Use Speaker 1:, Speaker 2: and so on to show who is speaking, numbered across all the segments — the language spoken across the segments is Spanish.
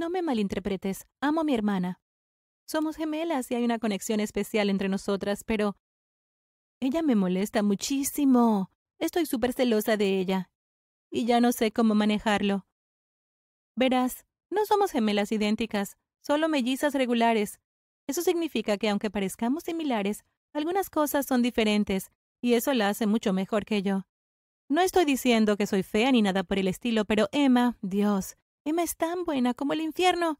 Speaker 1: No me malinterpretes. Amo a mi hermana. Somos gemelas y hay una conexión especial entre nosotras, pero... Ella me molesta muchísimo. Estoy súper celosa de ella. Y ya no sé cómo manejarlo. Verás, no somos gemelas idénticas, solo mellizas regulares. Eso significa que aunque parezcamos similares, algunas cosas son diferentes, y eso la hace mucho mejor que yo. No estoy diciendo que soy fea ni nada por el estilo, pero Emma, Dios, Emma es tan buena como el infierno.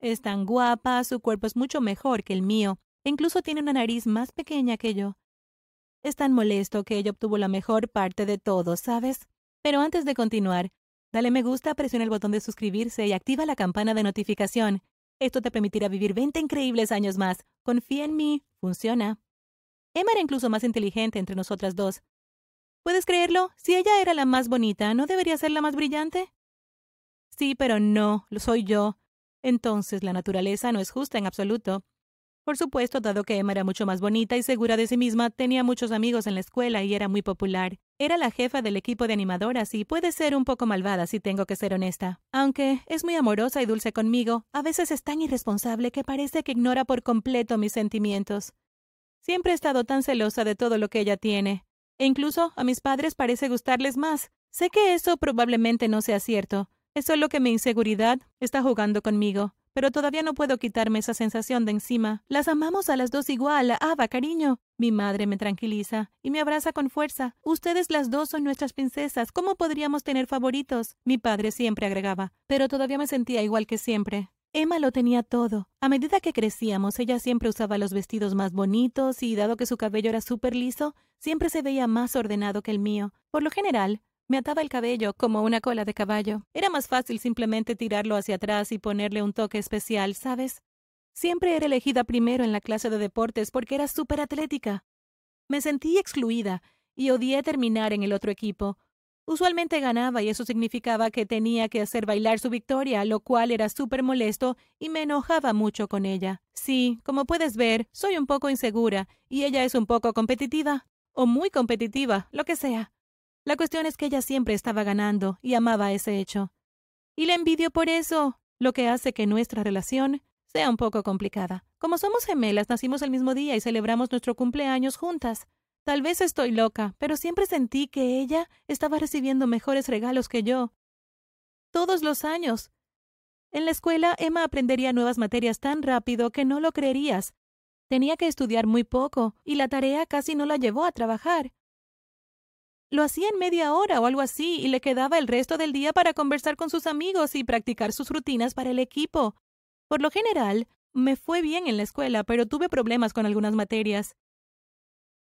Speaker 1: Es tan guapa, su cuerpo es mucho mejor que el mío, e incluso tiene una nariz más pequeña que yo. Es tan molesto que ella obtuvo la mejor parte de todo, ¿sabes? Pero antes de continuar, dale me gusta, presiona el botón de suscribirse y activa la campana de notificación. Esto te permitirá vivir 20 increíbles años más. Confía en mí. Funciona. Emma era incluso más inteligente entre nosotras dos. ¿Puedes creerlo? Si ella era la más bonita, ¿no debería ser la más brillante? Sí, pero no, lo soy yo. Entonces la naturaleza no es justa en absoluto. Por supuesto, dado que Emma era mucho más bonita y segura de sí misma, tenía muchos amigos en la escuela y era muy popular. Era la jefa del equipo de animadoras y puede ser un poco malvada si tengo que ser honesta. Aunque es muy amorosa y dulce conmigo, a veces es tan irresponsable que parece que ignora por completo mis sentimientos. Siempre he estado tan celosa de todo lo que ella tiene. E incluso a mis padres parece gustarles más. Sé que eso probablemente no sea cierto. Es solo que mi inseguridad está jugando conmigo. Pero todavía no puedo quitarme esa sensación de encima. Las amamos a las dos igual. Ava, cariño. Mi madre me tranquiliza y me abraza con fuerza. Ustedes las dos son nuestras princesas. ¿Cómo podríamos tener favoritos? Mi padre siempre agregaba. Pero todavía me sentía igual que siempre. Emma lo tenía todo. A medida que crecíamos, ella siempre usaba los vestidos más bonitos y, dado que su cabello era súper liso, siempre se veía más ordenado que el mío. Por lo general, me ataba el cabello como una cola de caballo. Era más fácil simplemente tirarlo hacia atrás y ponerle un toque especial, ¿sabes? Siempre era elegida primero en la clase de deportes porque era súper atlética. Me sentí excluida y odié terminar en el otro equipo, Usualmente ganaba y eso significaba que tenía que hacer bailar su victoria, lo cual era súper molesto y me enojaba mucho con ella. Sí, como puedes ver, soy un poco insegura y ella es un poco competitiva. O muy competitiva, lo que sea. La cuestión es que ella siempre estaba ganando y amaba ese hecho. Y la envidio por eso, lo que hace que nuestra relación sea un poco complicada. Como somos gemelas, nacimos el mismo día y celebramos nuestro cumpleaños juntas. Tal vez estoy loca, pero siempre sentí que ella estaba recibiendo mejores regalos que yo. Todos los años. En la escuela, Emma aprendería nuevas materias tan rápido que no lo creerías. Tenía que estudiar muy poco, y la tarea casi no la llevó a trabajar. Lo hacía en media hora o algo así, y le quedaba el resto del día para conversar con sus amigos y practicar sus rutinas para el equipo. Por lo general, me fue bien en la escuela, pero tuve problemas con algunas materias.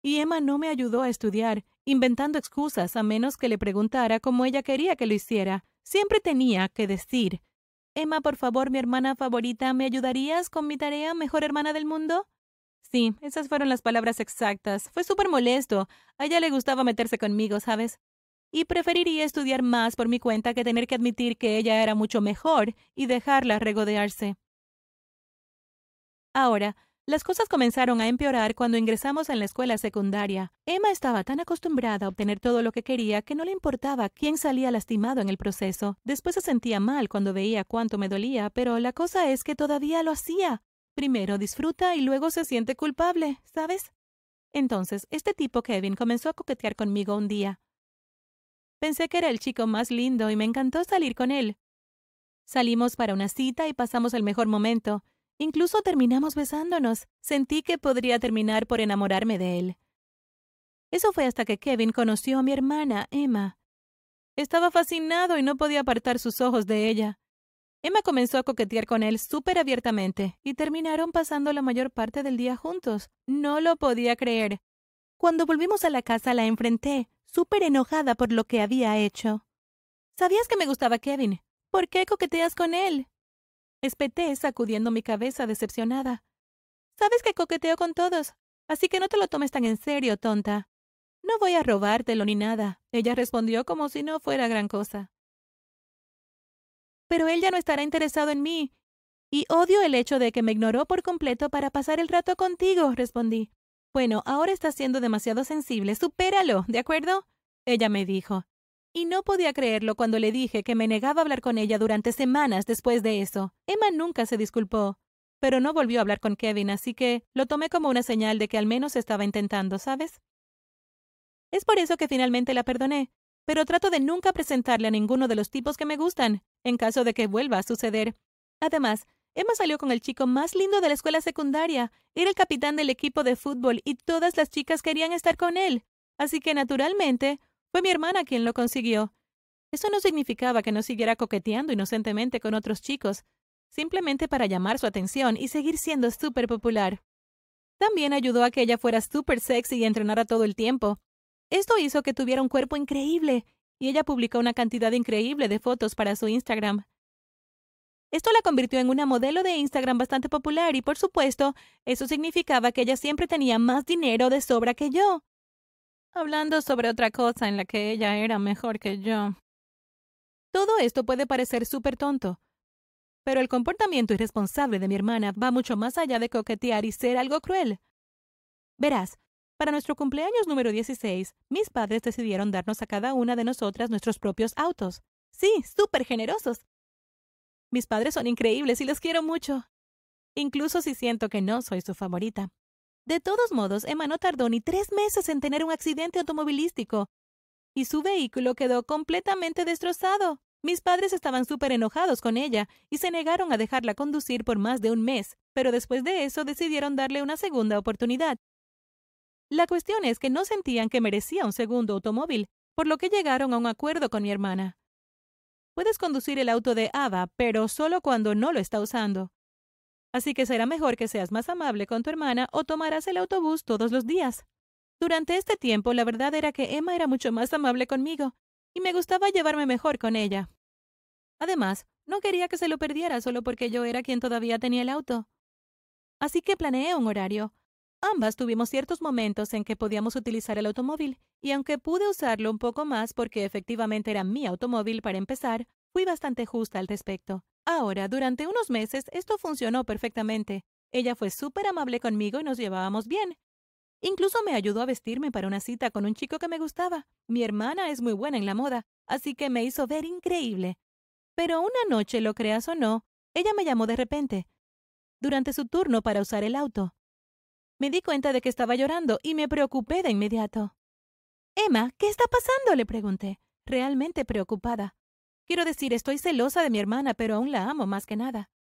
Speaker 1: Y Emma no me ayudó a estudiar, inventando excusas a menos que le preguntara cómo ella quería que lo hiciera. Siempre tenía que decir Emma, por favor, mi hermana favorita, ¿me ayudarías con mi tarea, mejor hermana del mundo? Sí, esas fueron las palabras exactas. Fue súper molesto. A ella le gustaba meterse conmigo, ¿sabes? Y preferiría estudiar más por mi cuenta que tener que admitir que ella era mucho mejor y dejarla regodearse. Ahora, las cosas comenzaron a empeorar cuando ingresamos en la escuela secundaria. Emma estaba tan acostumbrada a obtener todo lo que quería que no le importaba quién salía lastimado en el proceso. Después se sentía mal cuando veía cuánto me dolía, pero la cosa es que todavía lo hacía. Primero disfruta y luego se siente culpable, ¿sabes? Entonces, este tipo Kevin comenzó a coquetear conmigo un día. Pensé que era el chico más lindo y me encantó salir con él. Salimos para una cita y pasamos el mejor momento. Incluso terminamos besándonos. Sentí que podría terminar por enamorarme de él. Eso fue hasta que Kevin conoció a mi hermana, Emma. Estaba fascinado y no podía apartar sus ojos de ella. Emma comenzó a coquetear con él súper abiertamente y terminaron pasando la mayor parte del día juntos. No lo podía creer. Cuando volvimos a la casa la enfrenté, súper enojada por lo que había hecho. ¿Sabías que me gustaba Kevin? ¿Por qué coqueteas con él? Espeté, sacudiendo mi cabeza decepcionada. Sabes que coqueteo con todos, así que no te lo tomes tan en serio, tonta. No voy a robártelo ni nada. Ella respondió como si no fuera gran cosa. Pero él ya no estará interesado en mí. Y odio el hecho de que me ignoró por completo para pasar el rato contigo, respondí. Bueno, ahora estás siendo demasiado sensible. Supéralo, ¿de acuerdo? Ella me dijo. Y no podía creerlo cuando le dije que me negaba a hablar con ella durante semanas después de eso. Emma nunca se disculpó, pero no volvió a hablar con Kevin, así que lo tomé como una señal de que al menos estaba intentando, ¿sabes? Es por eso que finalmente la perdoné, pero trato de nunca presentarle a ninguno de los tipos que me gustan, en caso de que vuelva a suceder. Además, Emma salió con el chico más lindo de la escuela secundaria. Era el capitán del equipo de fútbol y todas las chicas querían estar con él. Así que, naturalmente, fue mi hermana quien lo consiguió. Eso no significaba que no siguiera coqueteando inocentemente con otros chicos, simplemente para llamar su atención y seguir siendo súper popular. También ayudó a que ella fuera súper sexy y entrenara todo el tiempo. Esto hizo que tuviera un cuerpo increíble, y ella publicó una cantidad increíble de fotos para su Instagram. Esto la convirtió en una modelo de Instagram bastante popular y, por supuesto, eso significaba que ella siempre tenía más dinero de sobra que yo. Hablando sobre otra cosa en la que ella era mejor que yo. Todo esto puede parecer súper tonto, pero el comportamiento irresponsable de mi hermana va mucho más allá de coquetear y ser algo cruel. Verás, para nuestro cumpleaños número 16, mis padres decidieron darnos a cada una de nosotras nuestros propios autos. Sí, súper generosos. Mis padres son increíbles y los quiero mucho. Incluso si siento que no soy su favorita. De todos modos, Emma no tardó ni tres meses en tener un accidente automovilístico y su vehículo quedó completamente destrozado. Mis padres estaban súper enojados con ella y se negaron a dejarla conducir por más de un mes, pero después de eso decidieron darle una segunda oportunidad. La cuestión es que no sentían que merecía un segundo automóvil, por lo que llegaron a un acuerdo con mi hermana. Puedes conducir el auto de Ava, pero solo cuando no lo está usando. Así que será mejor que seas más amable con tu hermana o tomarás el autobús todos los días. Durante este tiempo, la verdad era que Emma era mucho más amable conmigo, y me gustaba llevarme mejor con ella. Además, no quería que se lo perdiera solo porque yo era quien todavía tenía el auto. Así que planeé un horario. Ambas tuvimos ciertos momentos en que podíamos utilizar el automóvil, y aunque pude usarlo un poco más porque efectivamente era mi automóvil para empezar, fui bastante justa al respecto. Ahora, durante unos meses, esto funcionó perfectamente. Ella fue súper amable conmigo y nos llevábamos bien. Incluso me ayudó a vestirme para una cita con un chico que me gustaba. Mi hermana es muy buena en la moda, así que me hizo ver increíble. Pero una noche, lo creas o no, ella me llamó de repente, durante su turno para usar el auto. Me di cuenta de que estaba llorando y me preocupé de inmediato. Emma, ¿qué está pasando? le pregunté, realmente preocupada. Quiero decir, estoy celosa de mi hermana, pero aún la amo más que nada.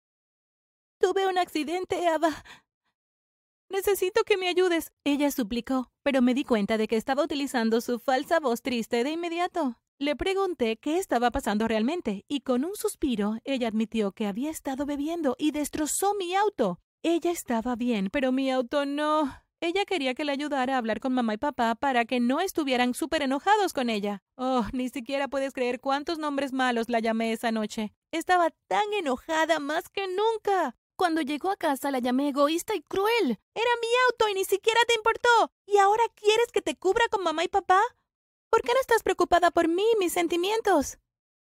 Speaker 1: Tuve un accidente, Ava. Necesito que me ayudes, ella suplicó, pero me di cuenta de que estaba utilizando su falsa voz triste de inmediato. Le pregunté qué estaba pasando realmente, y con un suspiro ella admitió que había estado bebiendo y destrozó mi auto. Ella estaba bien, pero mi auto no. Ella quería que le ayudara a hablar con mamá y papá para que no estuvieran súper enojados con ella. Oh, ni siquiera puedes creer cuántos nombres malos la llamé esa noche. Estaba tan enojada más que nunca. Cuando llegó a casa la llamé egoísta y cruel. Era mi auto y ni siquiera te importó. ¿Y ahora quieres que te cubra con mamá y papá? ¿Por qué no estás preocupada por mí y mis sentimientos?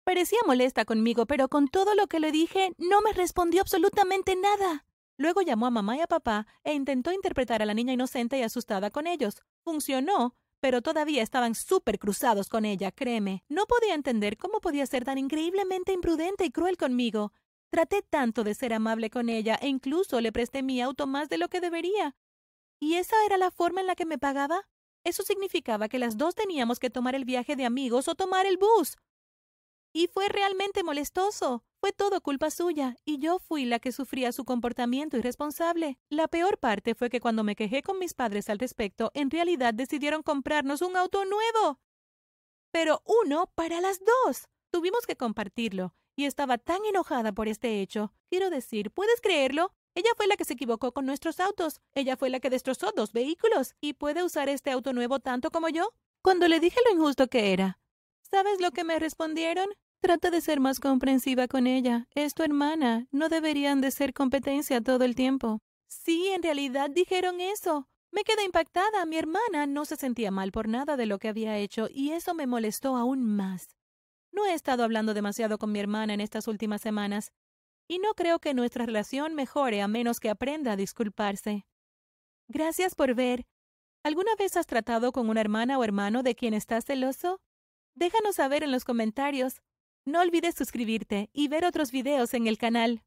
Speaker 1: Parecía molesta conmigo, pero con todo lo que le dije no me respondió absolutamente nada. Luego llamó a mamá y a papá e intentó interpretar a la niña inocente y asustada con ellos. Funcionó, pero todavía estaban súper cruzados con ella, créeme. No podía entender cómo podía ser tan increíblemente imprudente y cruel conmigo. Traté tanto de ser amable con ella e incluso le presté mi auto más de lo que debería. ¿Y esa era la forma en la que me pagaba? Eso significaba que las dos teníamos que tomar el viaje de amigos o tomar el bus. Y fue realmente molestoso. Fue todo culpa suya, y yo fui la que sufría su comportamiento irresponsable. La peor parte fue que cuando me quejé con mis padres al respecto, en realidad decidieron comprarnos un auto nuevo. Pero uno para las dos. Tuvimos que compartirlo, y estaba tan enojada por este hecho. Quiero decir, ¿puedes creerlo? Ella fue la que se equivocó con nuestros autos. Ella fue la que destrozó dos vehículos. ¿Y puede usar este auto nuevo tanto como yo? Cuando le dije lo injusto que era, ¿Sabes lo que me respondieron? Trata de ser más comprensiva con ella. Es tu hermana. No deberían de ser competencia todo el tiempo. Sí, en realidad dijeron eso. Me quedé impactada. Mi hermana no se sentía mal por nada de lo que había hecho y eso me molestó aún más. No he estado hablando demasiado con mi hermana en estas últimas semanas y no creo que nuestra relación mejore a menos que aprenda a disculparse. Gracias por ver. ¿Alguna vez has tratado con una hermana o hermano de quien estás celoso? Déjanos saber en los comentarios. No olvides suscribirte y ver otros videos en el canal.